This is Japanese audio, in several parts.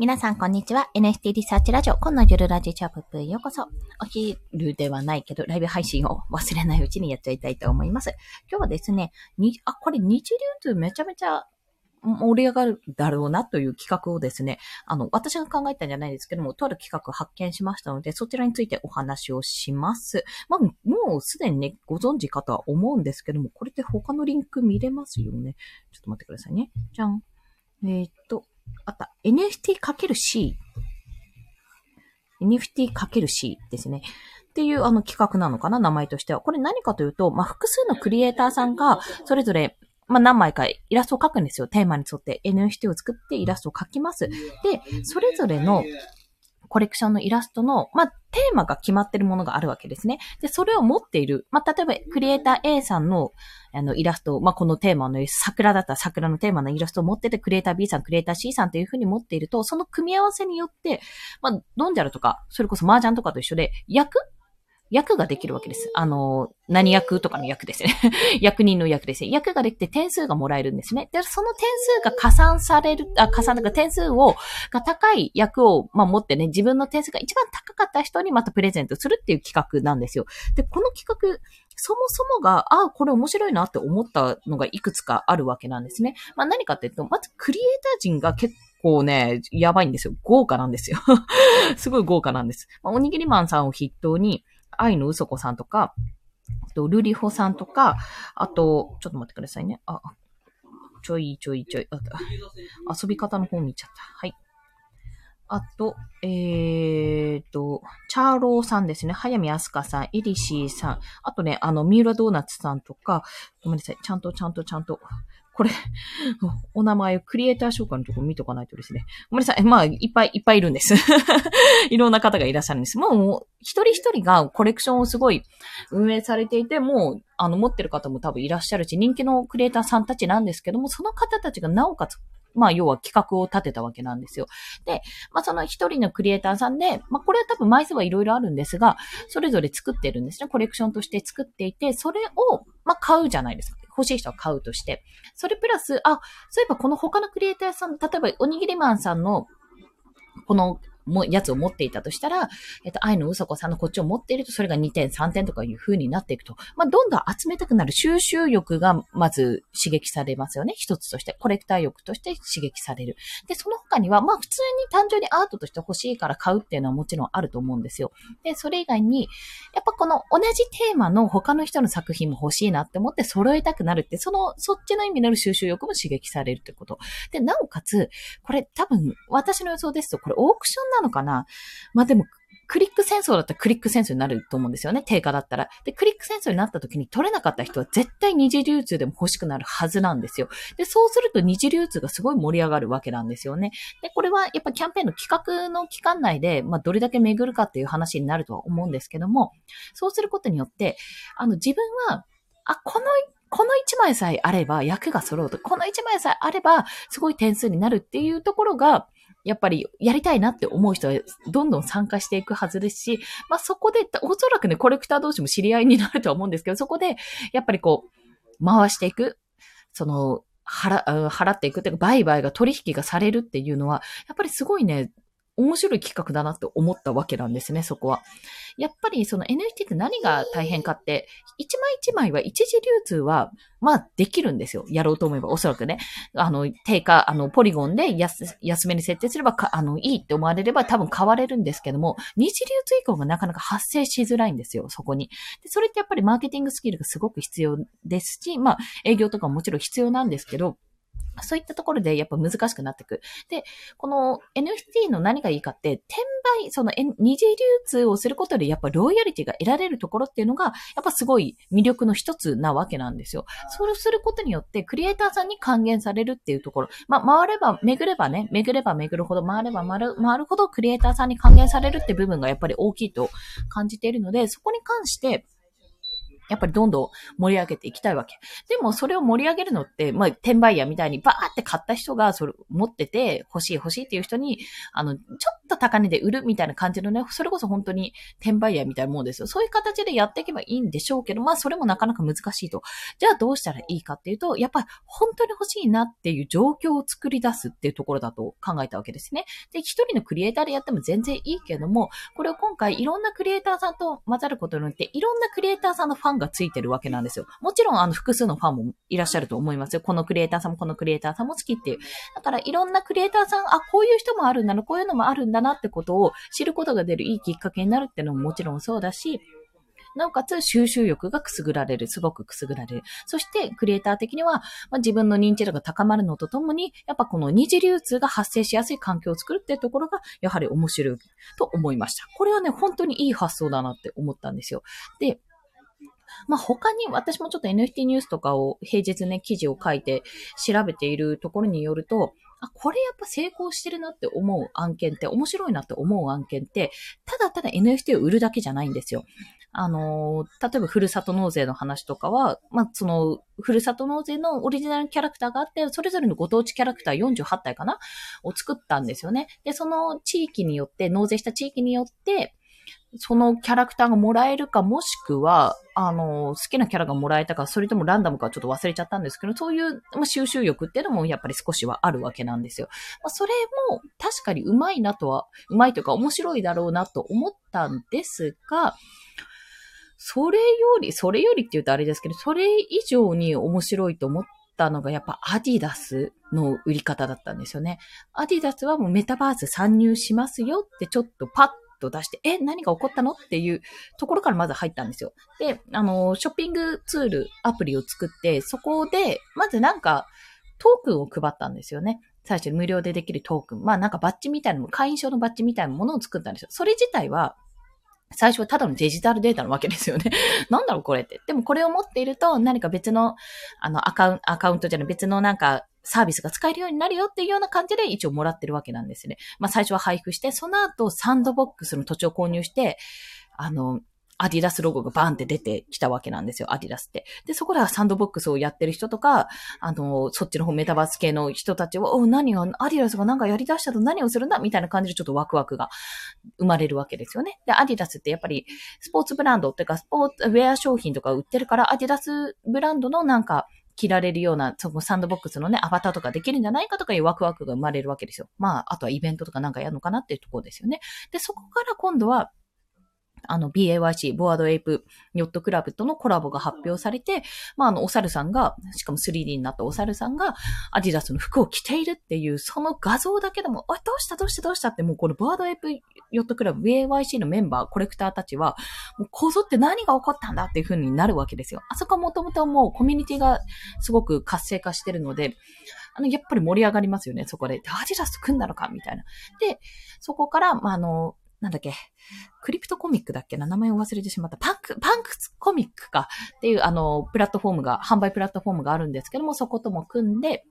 皆さん、こんにちは。NFT リサーチラジオ、今のゆるラジチャッププへようこそ。お昼ではないけど、ライブ配信を忘れないうちにやっちゃいたいと思います。今日はですね、に、あ、これ日流通めちゃめちゃ盛り上がるだろうなという企画をですね、あの、私が考えたんじゃないですけども、とある企画発見しましたので、そちらについてお話をします。まあ、もうすでにね、ご存知かとは思うんですけども、これって他のリンク見れますよね？ちょっと待ってくださいね。じゃん。えー、っと、あった。NFT×C。NFT×C ですね。っていうあの企画なのかな名前としては。これ何かというと、まあ、複数のクリエイターさんが、それぞれ、まあ、何枚かイラストを描くんですよ。テーマに沿って NFT を作ってイラストを描きます。で、それぞれのコレクションのイラストの、まあ、テーマが決まってるものがあるわけですね。で、それを持っている、まあ、例えば、クリエイター A さんの、あの、イラスト、まあ、このテーマの桜だったら桜のテーマのイラストを持ってて、クリエイター B さん、クリエイター C さんというふうに持っていると、その組み合わせによって、まあ、ドンジャルとか、それこそ麻雀とかと一緒で、役役ができるわけです。あの、何役とかの役ですね。役人の役ですね。役ができて点数がもらえるんですね。で、その点数が加算される、あ、加算とか点数を、が高い役を、まあ、持ってね、自分の点数が一番高かった人にまたプレゼントするっていう企画なんですよ。で、この企画、そもそもが、ああ、これ面白いなって思ったのがいくつかあるわけなんですね。まあ、何かっていうと、まずクリエイター陣が結構ね、やばいんですよ。豪華なんですよ。すごい豪華なんです。まあ、おにぎりマンさんを筆頭に、愛の嘘子さんとか、と、ルリホさんとか、あと、ちょっと待ってくださいね。あ、ちょいちょいちょい、あ遊び方の方見ちゃった。はい。あと、えーと、チャーローさんですね。早見あすかさん、エリシーさん。あとね、あの、三浦ドーナツさんとか、ごめんなさい。ちゃんとちゃんとちゃんとこれ、お名前、クリエイター紹介のとこ見とかないとですね。ごめんなさい。まあ、いっぱいいっぱいいるんです。いろんな方がいらっしゃるんです。もう、一人一人がコレクションをすごい運営されていて、もう、あの、持ってる方も多分いらっしゃるし、人気のクリエイターさんたちなんですけども、その方たちがなおかつ、まあ、要は企画を立てたわけなんですよ。で、まあ、その一人のクリエイターさんで、まあ、これは多分枚数はいろいろあるんですが、それぞれ作ってるんですね。コレクションとして作っていて、それを、まあ、買うじゃないですか。欲しい人は買うとして。それプラス、あ、そういえばこの他のクリエイターさん、例えばおにぎりマンさんの、このも、やつを持っていたとしたら、えっと、愛のうさこさんのこっちを持っていると、それが2点、3点とかいう風になっていくと、まあ、どんどん集めたくなる収集欲が、まず刺激されますよね。一つとして、コレクター欲として刺激される。で、その他には、まあ、普通に単純にアートとして欲しいから買うっていうのはもちろんあると思うんですよ。で、それ以外に、やっぱこの同じテーマの他の人の作品も欲しいなって思って揃えたくなるって、その、そっちの意味の収集欲も刺激されるってこと。で、なおかつ、これ多分、私の予想ですと、これオークションななのかな？まあでも、クリック戦争だったらクリック戦争になると思うんですよね。定価だったら。で、クリック戦争になった時に取れなかった人は絶対二次流通でも欲しくなるはずなんですよ。で、そうすると二次流通がすごい盛り上がるわけなんですよね。で、これはやっぱキャンペーンの企画の期間内で、まあ、どれだけ巡るかっていう話になるとは思うんですけども、そうすることによって、あの、自分は、あ、このこの1枚さえあれば役が揃うと、この1枚さえあればすごい点数になるっていうところが、やっぱりやりたいなって思う人はどんどん参加していくはずですし、まあそこで、おそらくね、コレクター同士も知り合いになるとは思うんですけど、そこで、やっぱりこう、回していく、その、払、払っていくっていうか、売買が取引がされるっていうのは、やっぱりすごいね、面白い企画だなって思ったわけなんですね、そこは。やっぱりその NFT って何が大変かって、一枚一枚は一時流通は、まあできるんですよ。やろうと思えば、おそらくね。あの、定価、あの、ポリゴンで安、安めに設定すればかあの、いいって思われれば多分買われるんですけども、二次流通以降がなかなか発生しづらいんですよ、そこに。で、それってやっぱりマーケティングスキルがすごく必要ですし、まあ、営業とかももちろん必要なんですけど、そういったところでやっぱ難しくなってく。で、この NFT の何がいいかって、転売、その二次流通をすることでやっぱロイヤリティが得られるところっていうのが、やっぱすごい魅力の一つなわけなんですよ。そうすることによって、クリエイターさんに還元されるっていうところ。まあ、回れば、巡ればね、巡れば巡るほど、回れば回る、回るほどクリエイターさんに還元されるって部分がやっぱり大きいと感じているので、そこに関して、やっぱりどんどん盛り上げていきたいわけ。でもそれを盛り上げるのって、まあ、転売屋みたいにバーって買った人がそれ持ってて欲しい欲しいっていう人に、あの、ちょっと高値で売るみたいな感じのね、それこそ本当に転売屋みたいなもんですよ。そういう形でやっていけばいいんでしょうけど、まあそれもなかなか難しいと。じゃあどうしたらいいかっていうと、やっぱり本当に欲しいなっていう状況を作り出すっていうところだと考えたわけですね。で、一人のクリエイターでやっても全然いいけども、これを今回いろんなクリエイターさんと混ざることによって、いろんなクリエイターさんのファンがついてるわけなんですよ。もちろんあの複数のファンもいらっしゃると思いますよ。このクリエイターさんもこのクリエイターさんも好きっていう。だからいろんなクリエイターさん、あ、こういう人もあるんだな、こういうのもあるんだなってことを知ることが出るいいきっかけになるっていうのももちろんそうだし、なおかつ収集欲がくすぐられる。すごくくすぐられる。そして、クリエイター的には、まあ、自分の認知度が高まるのとともに、やっぱこの二次流通が発生しやすい環境を作るっていうところが、やはり面白いと思いました。これはね、本当にいい発想だなって思ったんですよ。で、まあ、他に、私もちょっと NFT ニュースとかを平日ね、記事を書いて調べているところによると、あ、これやっぱ成功してるなって思う案件って、面白いなって思う案件って、ただただ NFT を売るだけじゃないんですよ。あの例えばふるさと納税の話とかは、まあ、その、ふるさと納税のオリジナルキャラクターがあって、それぞれのご当地キャラクター48体かなを作ったんですよね。で、その地域によって、納税した地域によって、そのキャラクターがもらえるか、もしくは、あの、好きなキャラがもらえたか、それともランダムかちょっと忘れちゃったんですけど、そういう、まあ、収集欲っていうのもやっぱり少しはあるわけなんですよ。まあ、それも確かにうまいなとは、うまいというか面白いだろうなと思ったんですが、それより、それよりって言うとあれですけど、それ以上に面白いと思ったのがやっぱアディダスの売り方だったんですよね。アディダスはもうメタバース参入しますよってちょっとパッと出して、え、何が起こったの？っていうところからまず入ったんですよ。で、あの、ショッピングツール、アプリを作って、そこで、まずなんか、トークンを配ったんですよね。最初に無料でできるトークン。まあなんかバッジみたいなの、会員証のバッジみたいなものを作ったんですよ。それ自体は、最初はただのデジタルデータなわけですよね。なんだろうこれって。でもこれを持っていると何か別の、あの、アカウント、アカウントじゃない、別のなんかサービスが使えるようになるよっていうような感じで一応もらってるわけなんですね。まあ最初は配布して、その後サンドボックスの土地を購入して、あの、アディダスロゴがバーンって出てきたわけなんですよ、アディダスって。で、そこではサンドボックスをやってる人とか、あの、そっちの方メタバース系の人たちは、お、何が、アディダスがなんかやり出したと何をするんだ？みたいな感じでちょっとワクワクが生まれるわけですよね。で、アディダスってやっぱりスポーツブランドっていうか、スポーツ、ウェア商品とか売ってるから、アディダスブランドのなんか、着られるような、そのサンドボックスのね、アバターとかできるんじゃないかとかいうワクワクが生まれるわけですよ。まあ、あとはイベントとかなんかやるのかなっていうところですよね。で、そこから今度は、あの BAYC、 Bored Ape Yacht Club とのコラボが発表されて、まあ、あの、お猿さんが、しかも 3D になったお猿さんが、アディダスの服を着ているっていう、その画像だけでも、あ、どうした？どうした？どうした？って、もうこの Bored Apeヨットクラブ、BAYC のメンバー、コレクターたちは、もうこぞって何が起こったんだっていう風になるわけですよ。あそこはもともともうコミュニティがすごく活性化してるので、あの、やっぱり盛り上がりますよね、そこで。アディダス組んだのか？みたいな。で、そこから、まあ、あの、なんだっけ、クリプトコミックだっけな？名前を忘れてしまった。パンク、パンクコミックかっていう、あの、プラットフォームが、販売プラットフォームがあるんですけども、そことも組んで、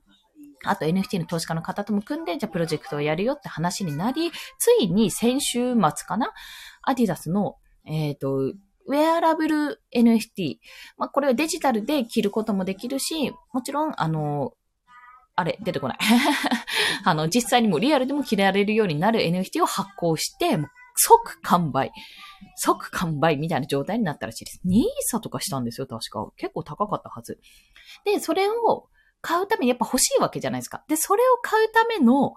あと NFT の投資家の方とも組んで、じゃあプロジェクトをやるよって話になり、ついに先週末かな？アディダスの、えっ、ー、と、ウェアラブル NFT。まあ、これはデジタルで着ることもできるし、もちろん、あの、あれ、出てこない。あの、実際にもリアルでも着られるようになる NFT を発行して、即完売。即完売みたいな状態になったらしいです。ニーサとかしたんですよ、確か。結構高かったはず。で、それを買うためにやっぱ欲しいわけじゃないですか。で、それを買うための、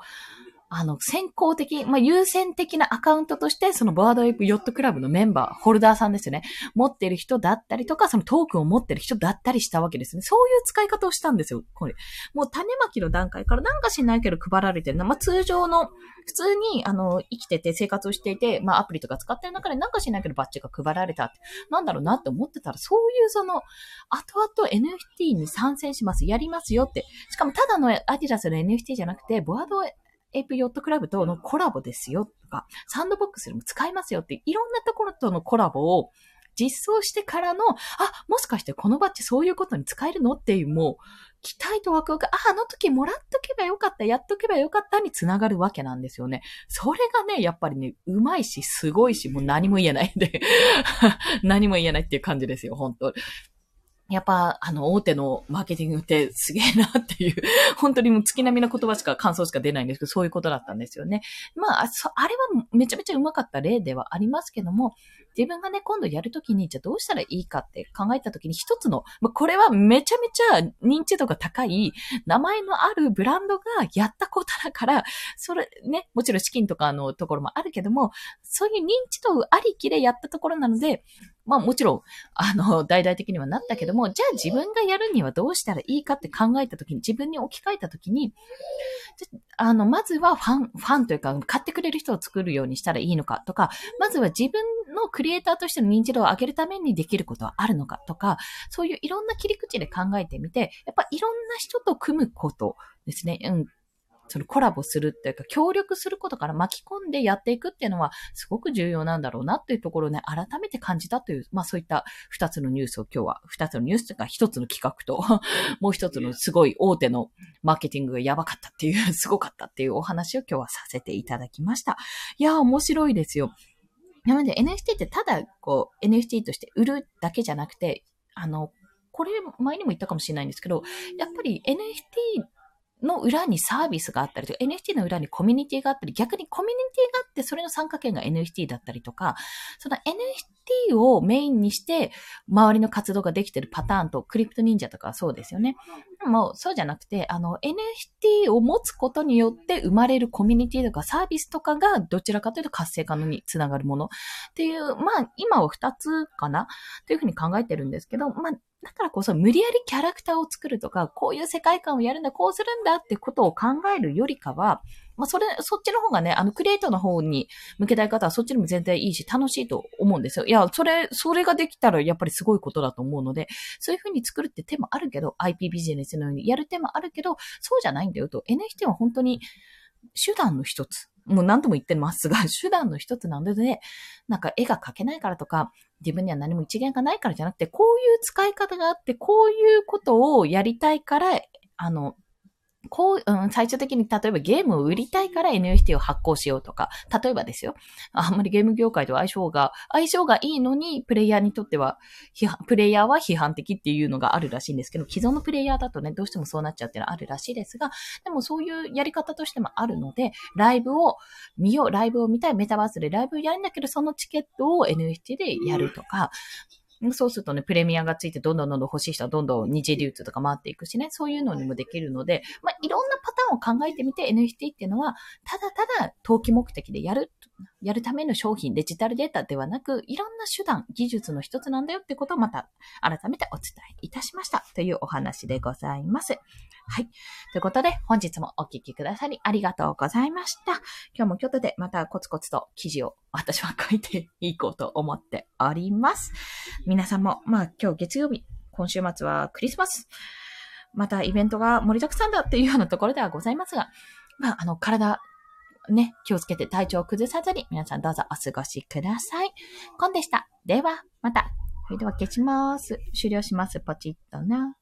あの、先行的、まあ、優先的なアカウントとして、そのバードウェイプヨットクラブのメンバー、ホルダーさんですよね。持ってる人だったりとか、そのトークンを持ってる人だったりしたわけですね。そういう使い方をしたんですよ、これ。もう種まきの段階からなんかしないけど配られてるの。まあ、通常の、普通に、あの、生きてて生活をしていて、まあ、アプリとか使ってる中でなんかしないけどバッジが配られたって。なんだろうなって思ってたら、そういうその、後々 NFT に参戦します、やりますよって。しかもただのアディダスの NFT じゃなくて、 Bored Ape Yacht Club とのコラボですよとか、サンドボックスでも使いますよっていろんなところとのコラボを実装してからの、あ、もしかしてこのバッジそういうことに使えるのっていうもう、期待とワクワク、あ、あの時もらっとけばよかった、やっとけばよかったにつながるわけなんですよね。それがね、やっぱりね、うまいし、すごいし、もう何も言えないんで 何も言えないっていう感じですよ、本当やっぱ、あの、大手のマーケティングってすげえなっていう、本当にもう月並みな言葉しか、感想しか出ないんですけど、そういうことだったんですよね。まあ、あれはめちゃめちゃうまかった例ではありますけども、自分がね、今度やるときに、じゃあどうしたらいいかって考えたときに、一つの、まあ、これはめちゃめちゃ認知度が高い、名前のあるブランドがやったことだから、それね、もちろん資金とかのところもあるけども、そういう認知度ありきでやったところなので、まあもちろん、あの、大々的にはなったけども、じゃあ自分がやるにはどうしたらいいかって考えたときに、自分に置き換えたときに、あの、まずはファン、ファンというか、買ってくれる人を作るようにしたらいいのかとか、まずは自分のクリエイターとしての認知度を上げるためにできることはあるのかとか、そういういろんな切り口で考えてみて、やっぱいろんな人と組むことですね。うん。そのコラボするっていうか、協力することから巻き込んでやっていくっていうのは、すごく重要なんだろうなっていうところをね、改めて感じたという、まあそういった二つのニュースを今日は、二つのニュースというか、一つの企画と、もう一つのすごい大手のマーケティングがやばかったっていう、すごかったっていうお話を今日はさせていただきました。いや、面白いですよ。なので NFT ってただ、こう、NFT として売るだけじゃなくて、あの、これ前にも言ったかもしれないんですけど、やっぱり NFT の裏にサービスがあったりとか、NFT の裏にコミュニティがあったり、逆にコミュニティがあって、それの参加権が NFT だったりとか、その NFT をメインにして、周りの活動ができてるパターンと、クリプト忍者とかはそうですよね。でも、そうじゃなくて、あの、NFT を持つことによって生まれるコミュニティとかサービスとかが、どちらかというと活性化のにつながるものっていう、まあ、今は二つかなというふうに考えてるんですけど、まあ、だからこそ無理やりキャラクターを作るとか、こういう世界観をやるんだ、こうするんだってことを考えるよりかは、まあ、それ、そっちの方がね、あの、クリエイトの方に向けたい方はそっちにも全然いいし、楽しいと思うんですよ。いや、それ、それができたらやっぱりすごいことだと思うので、そういう風に作るって手もあるけど、IP ビジネスのようにやる手もあるけど、そうじゃないんだよと。NFT は本当に手段の一つ。もう何度も言ってますが、手段の一つなので、なんか絵が描けないからとか、自分には何も一元がないからじゃなくて、こういう使い方があって、こういうことをやりたいから、あの、こう、うん、最終的に例えばゲームを売りたいから NFT を発行しようとか、例えばですよ。あんまりゲーム業界と相性が、相性がいいのに、プレイヤーにとっては、プレイヤーは批判的っていうのがあるらしいんですけど、既存のプレイヤーだとね、どうしてもそうなっちゃうっていうのはあるらしいですが、でもそういうやり方としてもあるので、ライブを見よう、ライブを見たい、メタバースでライブをやるんだけど、そのチケットを NFT でやるとか、そうするとね、プレミアがついてどんどんどんどん欲しい人はどんどん二次流通とか回っていくしね、そういうのにもできるので、まあ、いろんなパターンを考えてみて NFT っていうのは、ただただ投機目的でやる、やるための商品、デジタルデータではなく、いろんな手段、技術の一つなんだよってことをまた改めてお伝えいたしましたというお話でございます。はい。ということで、本日もお聞きくださりありがとうございました。今日も京都でまたコツコツと記事を私は書いていこうと思っております。皆さんも、まあ今日月曜日、今週末はクリスマス。またイベントが盛りだくさんだっていうようなところではございますが、まあ、あの、体、ね、気をつけて体調を崩さずに皆さんどうぞお過ごしください。コンでした。では、また。それでは消します。終了します。ポチッとな。